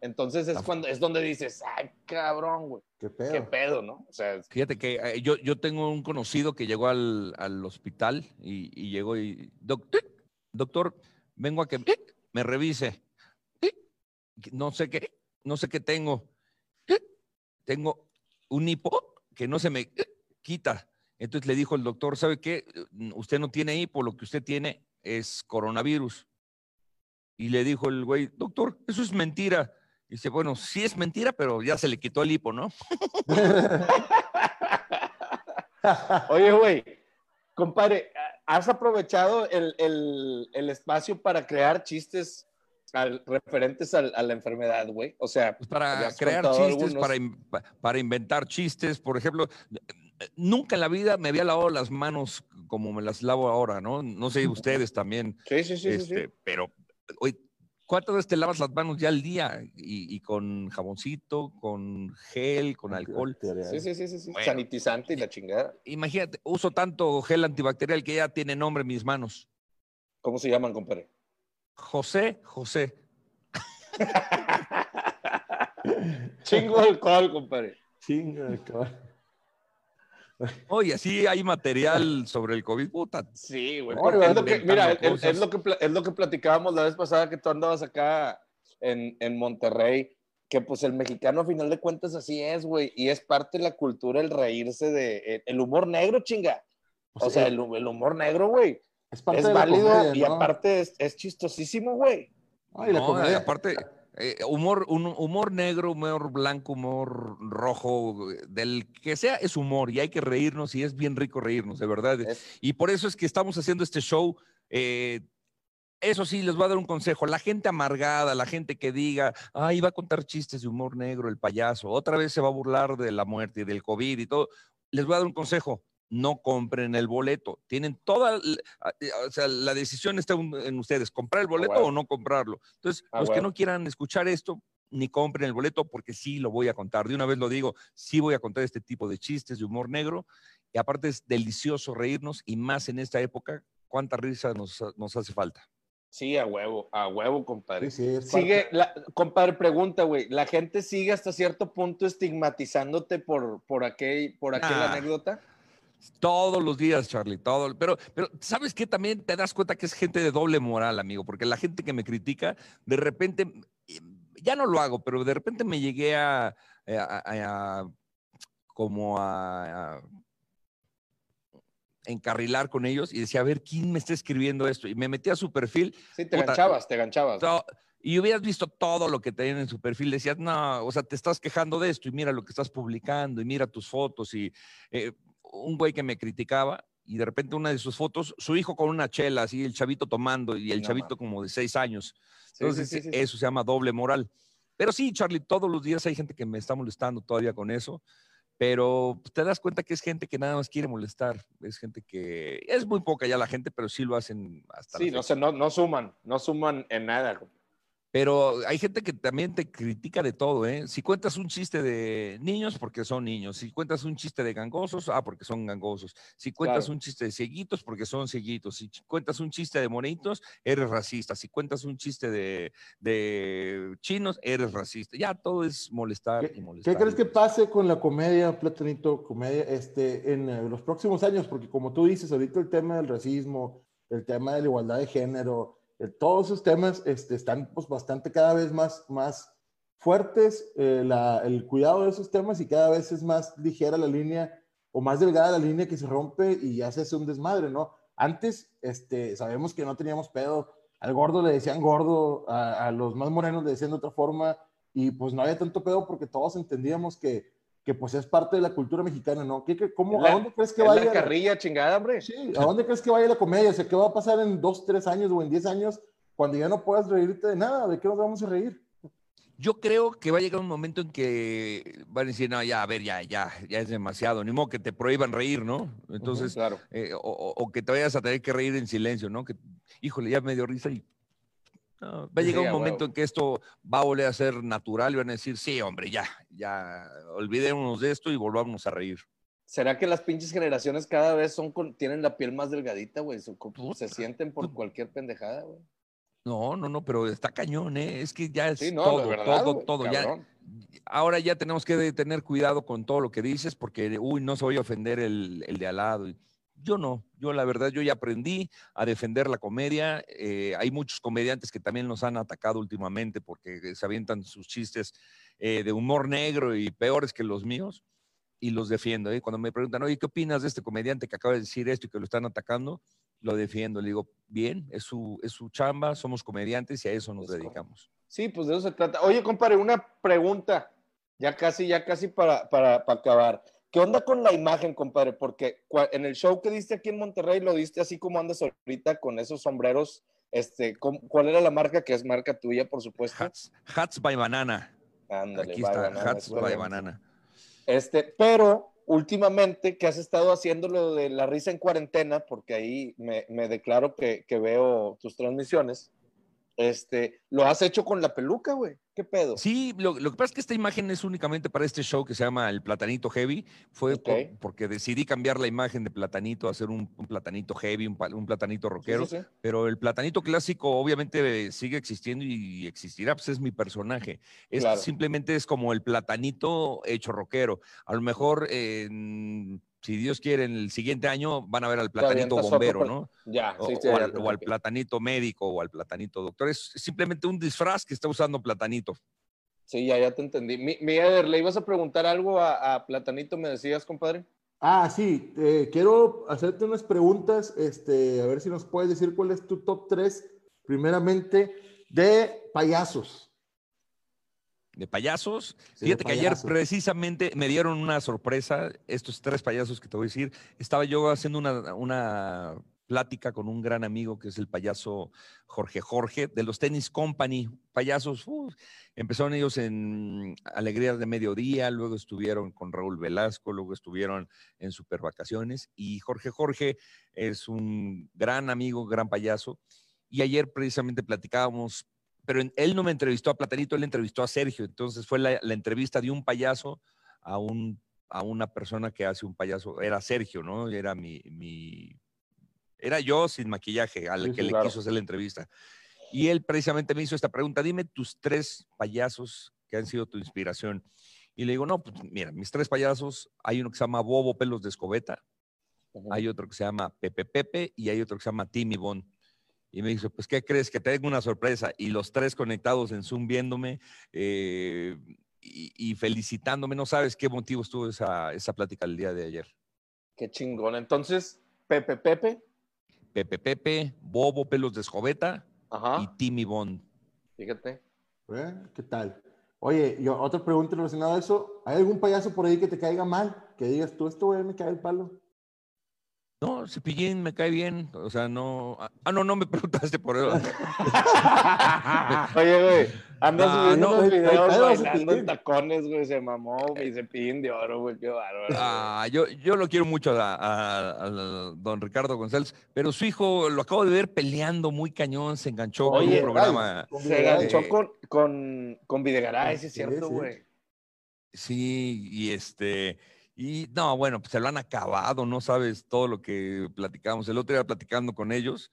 Entonces es cuando es donde dices, ay, cabrón, güey.
¿Qué pedo?
¿Qué pedo, no? O sea,
Fíjate que eh, yo, yo tengo un conocido que llegó al, al hospital y, y llegó y, doctor, doctor, vengo a que me revise. No sé qué, no sé qué tengo. Tengo un hipo que no se me quita. Entonces le dijo el doctor, ¿sabe qué? Usted no tiene hipo, lo que usted tiene es coronavirus. Y le dijo el güey, doctor, eso es mentira. Y dice, bueno, sí es mentira, pero ya se le quitó el hipo, ¿no?
oye, güey, compadre, ¿has aprovechado el, el- el espacio para crear chistes al- referentes al- a la enfermedad, güey? O sea,
Pues para crear chistes, para, para inventar chistes. Por ejemplo, nunca en la vida me había lavado las manos como me las lavo ahora, ¿no? No sé ustedes también,
Sí, sí, sí, sí,
este,
sí.
pero oye, ¿cuántas veces te lavas las manos ya al día? Y, y con jaboncito, con gel, con alcohol.
Sí, sí, sí, sí, sí.
Bueno.
Sanitizante y la chingada.
Imagínate, uso tanto gel antibacterial que ya tiene nombre en mis manos.
¿Cómo se llaman, compadre?
José, José.
Chingo de alcohol, compadre.
Chinga, cabrón.
Oye, así hay material sobre el COVID. Puta,
Sí, güey.
No,
porque
iba
es lo que,
inventando
mira, es, lo que, es lo que platicábamos la vez pasada que tú andabas acá en, en Monterrey, que pues el mexicano a final de cuentas así es, güey, y es parte de la cultura el reírse de el, el humor negro, chinga. O sea, el, el humor negro, güey,
es parte
es
de la
válido
comedia,
y
¿no?
aparte es, es chistosísimo, güey.
No, y la
No,
comedia-
aparte, eh, humor, un, humor negro, humor blanco, humor rojo, eh, del que sea, es humor y hay que reírnos y es bien rico reírnos, de verdad.
Es-
Y por eso es que estamos haciendo este show. eh, eso sí, les voy a dar un consejo. La gente amargada, la gente que diga, ay, va a contar chistes de humor negro, el payaso, otra vez se va a burlar de la muerte y del COVID y todo. Les voy a dar un consejo. No compren el boleto. Tienen toda, eh, o sea, la decisión está en ustedes, comprar el boleto
huevo.
o no comprarlo. Entonces,
A
los que no quieran escuchar esto, ni compren el boleto porque sí lo voy a contar. De una vez lo digo, sí voy a contar este tipo de chistes de humor negro y aparte es delicioso reírnos y más en esta época, cuánta risa nos, nos hace falta.
Sí, a huevo, a huevo, compadre.
Sí, sí,
Sigue, la, compadre, pregunta, güey. ¿La gente sigue hasta cierto punto estigmatizándote por, por, aquel, por aquella
Ah.
anécdota?
Todos los días, Charlie, todo. Pero, pero ¿sabes qué? También te das cuenta que es gente de doble moral, amigo, porque la gente que me critica, de repente, eh, ya no lo hago, pero de repente me llegué a, a- a- a- como a, a encarrilar con ellos y decía, a ver, ¿quién me está escribiendo esto? Y me metí a su perfil
Sí, te ganchabas, te ganchabas.
y hubieras visto todo lo que tenían en su perfil, decías, no, o sea, te estás quejando de esto y mira lo que estás publicando y mira tus fotos y eh, un güey que me criticaba y de repente una de sus fotos, su hijo con una chela, así el chavito tomando y el
No
chavito como de seis años. Entonces,
sí, sí, sí, sí.
eso se llama doble moral. Pero sí, Charlie, todos los días hay gente que me está molestando todavía con eso, pero pues, te das cuenta que es gente que nada más quiere molestar, es gente que es muy poca ya la gente, pero sí lo hacen hasta la
Sí, no, sé, no, no suman, no suman en nada.
Pero hay gente que también te critica de todo, ¿eh? Si cuentas un chiste de niños, porque son niños. Si cuentas un chiste de gangosos, ah, porque son gangosos. Si cuentas
Claro.
un chiste de cieguitos, porque son cieguitos. Si cuentas un chiste de morenitos, eres racista. Si cuentas un chiste de, de chinos, eres racista. Ya todo es molestar y
¿Qué,
molestar.
qué crees que pase con la comedia, Platanito, comedia, este, en eh, los próximos años? Porque como tú dices, ahorita el tema del racismo, el tema de la igualdad de género, todos esos temas este, están pues, bastante cada vez más, más fuertes, eh, el cuidado de esos temas y cada vez es más ligera la línea o más delgada la línea que se rompe y ya se hace un desmadre, ¿no? Antes, este, sabemos que no teníamos pedo, al gordo le decían gordo, a, a los más morenos le decían de otra forma, y pues no había tanto pedo porque todos entendíamos que que pues es parte de la cultura mexicana, ¿no? ¿Qué, qué- cómo,
la-
¿A dónde crees que vaya?
la carrilla chingada, hombre.
Sí, ¿a dónde crees que vaya la comedia? O sea, ¿qué va a pasar en dos, tres años o en diez años cuando ya no puedas reírte de nada? ¿De qué nos vamos a reír?
Yo creo que va a llegar un momento en que van a decir, no, ya, a ver, ya, ya, ya es demasiado, ni modo que te prohíban reír, ¿no? Entonces,
Claro.
eh, o, o- o que te vayas a tener que reír en silencio, ¿no? Que, híjole, ya me dio risa y... no, va a llegar un momento en que esto va a volver a ser natural y van a decir, sí, hombre, ya, ya, olvidémonos de esto y volvamos a reír.
¿Será que las pinches generaciones cada vez son con- tienen la piel más delgadita, güey? Se, se sienten por cualquier pendejada, güey.
No, no, no, pero está cañón, ¿eh? Es que ya es
Sí, no,
todo,
verdad,
todo,
güey,
todo. Ya, ahora ya tenemos que tener cuidado con todo lo que dices porque, uy, no se voy a ofender el, el de al lado. Y Yo no, yo la verdad, yo ya aprendí a defender la comedia. eh, hay muchos comediantes que también nos han atacado últimamente porque se avientan sus chistes eh, de humor negro y peores que los míos y los defiendo. ¿eh? Cuando me preguntan, oye, ¿qué opinas de este comediante que acaba de decir esto y que lo están atacando? Lo defiendo. Le digo, bien, es su, es su chamba, somos comediantes y a eso nos
Es
dedicamos.
Sí, pues de eso se trata. Oye, compadre, una pregunta. Ya casi, ya casi para, para, para acabar. ¿Qué onda con la imagen, compadre? Porque en el show que diste aquí en Monterrey lo diste así como andas ahorita con esos sombreros. Este, ¿cómo- ¿Cuál era la marca? Que es marca tuya, por supuesto.
Hats, Hats by Banana.
Ándale,
Aquí está,
banana,
Hats by. Banana.
Este, pero últimamente que has estado haciendo lo de la risa en cuarentena, porque ahí me, me declaro que, que veo tus transmisiones, este, lo has hecho con la peluca, güey. ¿Qué pedo?
Sí, lo, lo que pasa es que esta imagen es únicamente para este show que se llama El Platanito Heavy. Fue por- porque decidí cambiar la imagen de Platanito a hacer un, un Platanito Heavy, un, Platanito rockero.
Sí, sí, sí.
Pero el Platanito clásico obviamente eh, sigue existiendo y existirá, pues es mi personaje. Es,
Claro.
Simplemente es como el Platanito hecho rockero. A lo mejor, en- si Dios quiere, en el siguiente año van a ver al Platanito bombero,
pla-
¿no?
Ya,
O,
sí, sí,
o
ya
al, o platanito médico o al platanito doctor. Es simplemente un disfraz que está usando platanito.
Sí, ya, ya te entendí. Mi, mi Eder, ¿le ibas a preguntar algo a, a Platanito, me decías, compadre?
Ah, sí, eh, quiero hacerte unas preguntas, este, a ver si nos puedes decir cuál es tu top 3, primeramente, de payasos.
De payasos.
Sí,
Fíjate
de
que ayer precisamente me dieron una sorpresa, estos tres payasos que te voy a decir. Estaba yo haciendo una, una plática con un gran amigo que es el payaso Jorge Jorge de los Tennis Company. Payasos, uf, empezaron ellos en Alegrías de Mediodía, luego estuvieron con Raúl Velasco, luego estuvieron en Super Vacaciones y Jorge Jorge es un gran amigo, gran payaso. Y ayer precisamente platicábamos pero él no me entrevistó a Platanito, él entrevistó a Sergio. Entonces fue la, la entrevista de un payaso a, un, a una persona que hace un payaso. Era Sergio, ¿no? Era mi, mi- era yo sin maquillaje al
Sí,
que
sí,
le
claro.
quiso hacer la entrevista. Y él precisamente me hizo esta pregunta, dime tus tres payasos que han sido tu inspiración. Y le digo, no, pues mira, mis tres payasos, hay uno que se llama Bobo Pelos de Escobeta, hay otro que se llama Pepe Pepe y hay otro que se llama Timmy Bon. Y me dice, pues, ¿qué crees? Que tengo una sorpresa. Y los tres conectados en Zoom viéndome eh, y, y felicitándome. No sabes qué motivo estuvo esa, esa plática el día de ayer.
Qué chingón. Entonces, Pepe Pepe.
Pepe Pepe, Bobo Pelos de Escobeta y. Timmy Bon.
Fíjate.
¿eh? ¿Qué tal? Oye, y otra pregunta relacionada a eso, ¿hay algún payaso por ahí que te caiga mal? Que digas, tú, esto güey me cae el palo.
No, Cepillín me cae bien. O sea, no. Ah, no, no me preguntaste por eso.
Oye, güey, andas subiendo
no,
unos videos bailando en tacones, güey, se mamó mi cepillín de oro, güey, qué bárbaro. güey.
Ah, yo, yo lo quiero mucho a, a- a don Ricardo González, pero su hijo lo acabo de ver peleando muy cañón, se enganchó con
Oye,
un programa.
Con
Se
Videgaray.
ganchó
Eh,
con, con, con Videgaray, sí es
Sí,
cierto,
sí.
güey.
Sí, y este, y no, bueno, pues se lo han acabado, no sabes todo lo que platicamos. El otro día platicando con ellos,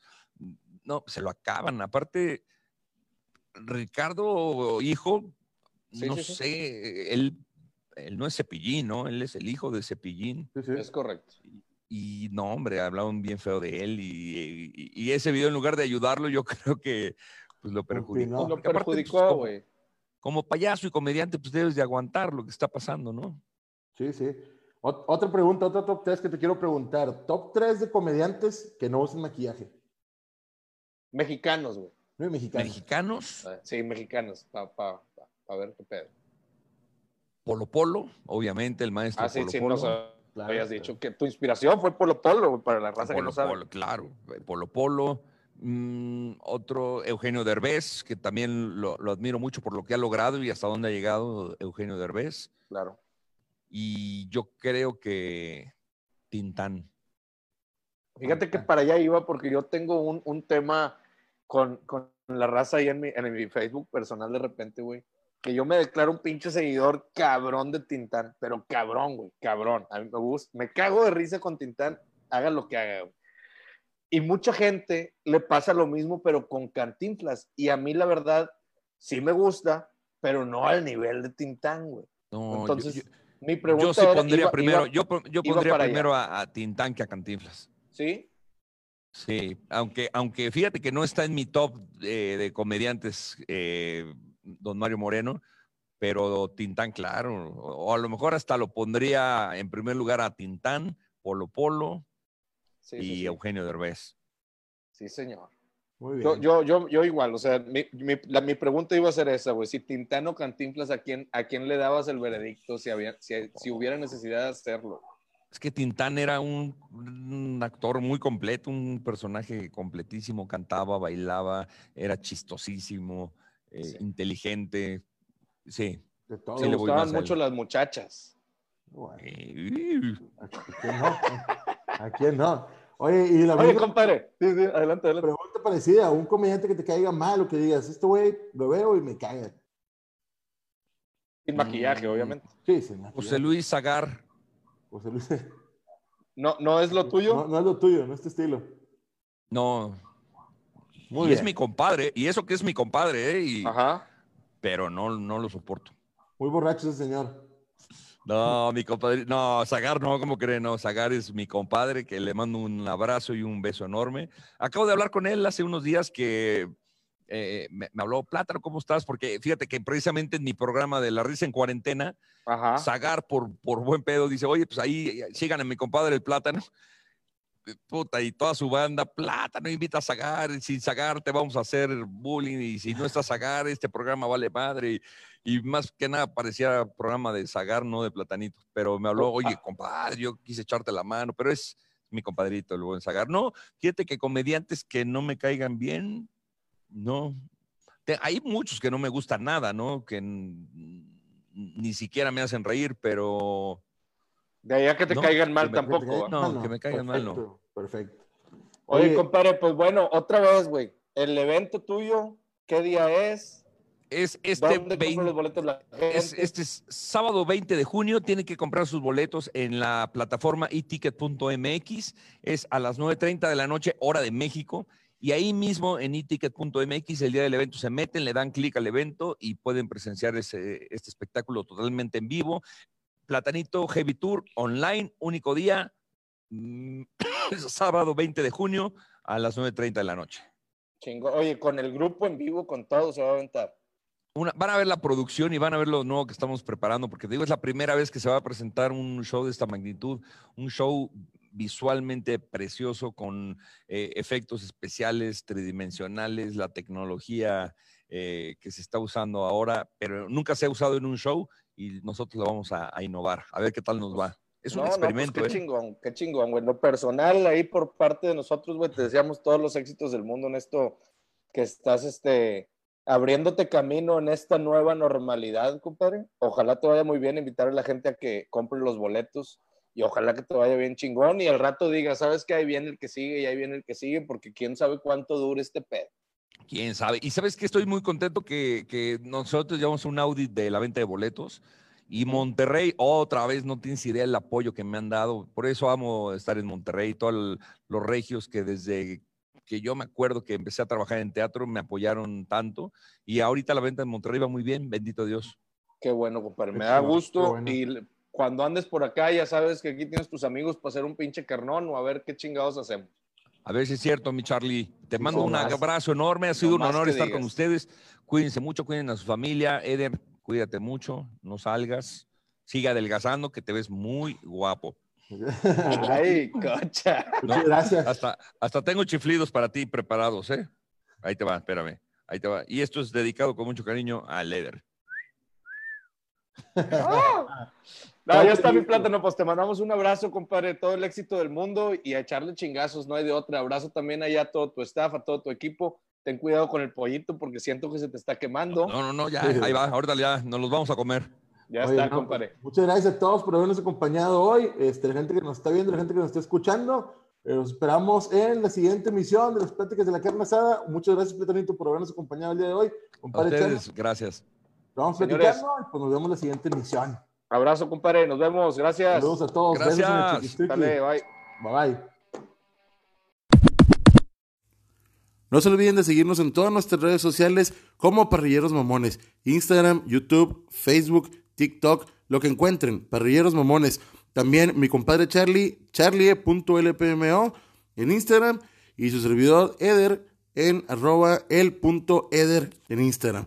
no, se lo acaban. Aparte, Ricardo, hijo,
Sí,
no
sí, sí.
sé, él, él no es Cepillín, ¿no? Él es el hijo de Cepillín.
Sí, sí.
Es correcto.
Y no, hombre, hablaban bien feo de él y, y- y ese video en lugar de ayudarlo, yo creo que pues lo perjudicó.
no.
Lo
pues,
perjudicó,
como-
güey.
como payaso y comediante, pues debes de aguantar lo que está pasando, ¿no?
Sí, sí. Ot- otra pregunta, otra top 3 que te quiero preguntar. Top 3 de comediantes que no usen maquillaje.
Mexicanos, güey.
No mexicanos.
Mexicanos,
Sí, mexicanos, para pa, pa- pa ver qué pedo.
Polo Polo, obviamente, el maestro
Ah, sí,
Polo
sí,
Polo.
nos
Claro,
habías
claro.
dicho que tu inspiración fue Polo Polo, güey, para la raza que
Polo
no sabe.
Polo, claro, Polo Polo. Mm, otro, Eugenio Derbez, que también lo, lo admiro mucho por lo que ha logrado y hasta dónde ha llegado Eugenio Derbez.
Claro.
Y yo creo que Tintán.
Fíjate que para allá iba porque yo tengo un, un tema con, con la raza ahí en mi, en mi Facebook personal de repente, güey. Que yo me declaro un pinche seguidor cabrón de Tintán, pero cabrón, güey, cabrón. A mí me gusta, me cago de risa con Tintán, haga lo que haga, güey. Y mucha gente le pasa lo mismo, pero con Cantinflas. Y a mí, la verdad, sí me gusta, pero no al nivel de Tintán, güey.
No, yo-
Entonces,
yo,
mi
yo sí
era,
pondría
iba-
primero,
iba-
yo, po- yo
iba
pondría primero a, a Tintán que a Cantinflas.
¿Sí?
Sí, aunque, aunque fíjate que no está en mi top eh, de comediantes, eh, don Mario Moreno, pero Tintán, claro. O, o a lo mejor hasta lo pondría en primer lugar a Tintán, Polo Polo
Sí,
y
sí.
Eugenio Derbez.
Sí, señor.
Muy bien.
Yo, yo, yo, yo igual, o sea, mi, mi, la- mi pregunta iba a ser esa, güey. Si Tintano Cantinflas, ¿a quién, ¿a quién le dabas el veredicto si, había, si, si hubiera necesidad de hacerlo?
Es que Tintán era un, un actor muy completo, un personaje completísimo, cantaba, bailaba, era chistosísimo, eh,
Sí.
inteligente. Sí.
De todo.
Sí, le
gustaban mucho las muchachas.
Bueno,
Eh,
¿A quién no? ¿A quién no? Oye, y la
Oye,
misma
compadre. Sí, sí, adelante, adelante.
Pregunta parecida, un comediante que te caiga mal o que digas, este güey lo veo y me caga.
Sin maquillaje,
Mm.
obviamente.
Sí, sí. me
José Luis Zagar.
José Luis.
¿No, ¿No es lo tuyo?
No, no es lo tuyo, no es tu estilo.
No,
Muy
y
bien.
es mi compadre, y eso que es mi compadre, ¿eh? Y-
Ajá.
pero no, no lo soporto.
Muy borracho ese señor.
No, mi compadre, no, Zagar no, ¿cómo cree? No, Zagar es mi compadre, que le mando un abrazo y un beso enorme. Acabo de hablar con él hace unos días que eh, me, me habló, Plátano, ¿cómo estás? Porque fíjate que precisamente en mi programa de La Risa en Cuarentena,
Ajá.
Zagar, por, por buen pedo, dice, oye, pues ahí eh, sigan a mi compadre el Plátano. Puta, y toda su banda, Plátano, invita a Zagar, y sin Zagar te vamos a hacer bullying, y si no está Zagar, este programa vale madre. Y, y más que nada parecía programa de Zagar, no de Platanito. Pero me habló, oye, compadre, yo quise echarte la mano, pero es mi compadrito, el buen Zagar. No, fíjate que comediantes que no me caigan bien, no. Te- hay muchos que no me gustan nada, ¿no? Que ni siquiera me hacen reír, pero
De ahí a que te
No,
caigan mal
me-
tampoco.
Caigan
No, que me caigan mal, no.
Perfecto.
Oye,
Oye,
compadre, pues bueno, otra vez, güey. El evento tuyo, ¿qué día es?
es este
¿Dónde compra
20
los boletos la gente?
Es, este es sábado 20 de junio. Tienen que comprar sus boletos en la plataforma eticket.mx. Es a las 9.30 de la noche, hora de México. Y ahí mismo en eticket.mx, el día del evento, se meten, le dan clic al evento y pueden presenciar ese, este espectáculo totalmente en vivo. Platanito Heavy Tour online, único día, mm, sábado 20 de junio a las 9.30 de la noche.
Chingo. Oye, con el grupo en vivo, con todo, se va a aventar.
una- van a ver la producción y van a ver lo nuevo que estamos preparando, porque digo, es la primera vez que se va a presentar un show de esta magnitud, un show visualmente precioso con eh, efectos especiales, tridimensionales, la tecnología eh, que se está usando ahora, pero nunca se ha usado en un show y nosotros lo vamos a, a innovar, a ver qué tal nos va. Es un
No, no, pues
experimento,
qué
¿eh?
chingón, qué chingón, güey. Lo personal, ahí por parte de nosotros, güey, te deseamos todos los éxitos del mundo en esto que estás, este, abriéndote camino en esta nueva normalidad, compadre. Ojalá te vaya muy bien, invitar a la gente a que compre los boletos y ojalá que te vaya bien chingón y al rato diga, ¿sabes que Ahí viene el que sigue y ahí viene el que sigue porque quién sabe cuánto dure este pedo.
Quién sabe. Y sabes que estoy muy contento que, que nosotros llevamos un audit de la venta de boletos y Monterrey, otra vez, no tienes idea del apoyo que me han dado. Por eso amo estar en Monterrey. Todos los regios que desde que yo me acuerdo que empecé a trabajar en teatro me apoyaron tanto. Y ahorita la venta en Monterrey va muy bien, bendito Dios.
Qué bueno, compadre. Me da gusto
bueno.
y cuando andes por acá ya sabes que aquí tienes tus amigos para hacer un pinche carnón o a ver qué chingados hacemos.
A ver si es cierto, mi Charlie. Te mando
no
un
más.
abrazo enorme. Ha sido un honor estar con ustedes. Cuídense mucho, cuiden a su familia. Eder, cuídate mucho, no salgas. Sigue adelgazando, que te ves muy guapo.
Ay, cocha.
Muchas gracias.
Hasta, hasta tengo chiflidos para ti preparados, ¿eh? Ahí te va, espérame. Ahí te va. Y esto es dedicado con mucho cariño a Leder.
No, ya está mi plátano, pues te mandamos un abrazo, compadre, todo el éxito del mundo y a echarle chingazos, no hay de otra. Abrazo también allá a todo tu staff, a todo tu equipo. Ten cuidado con el pollito porque siento que se te está quemando.
No, no, no, ya, ahí va, ahorita ya nos los vamos a comer.
Ya
Oye,
está,
no,
compadre.
pues, muchas gracias a todos por habernos acompañado hoy. Este, la gente que nos está viendo, la gente que nos está escuchando. Eh, Los esperamos en la siguiente emisión de las pláticas de la carne asada. Muchas gracias, Platanito, por habernos acompañado el día de hoy.
A
Compadre Charlie,
ustedes, gracias.
Vamos
Señores.
platicando y pues nos vemos en la siguiente emisión.
Abrazo, compadre. Nos vemos. Gracias.
Saludos a todos. Besos en el
Gracias.
Dale, bye.
Bye bye. No se olviden de seguirnos en todas nuestras redes sociales como Parrilleros Mamones. Instagram, YouTube, Facebook, TikTok, lo que encuentren. Parrilleros Mamones. También mi compadre Charlie, charlie.lpmo en Instagram y su servidor Eder en arroba el punto Eder en Instagram.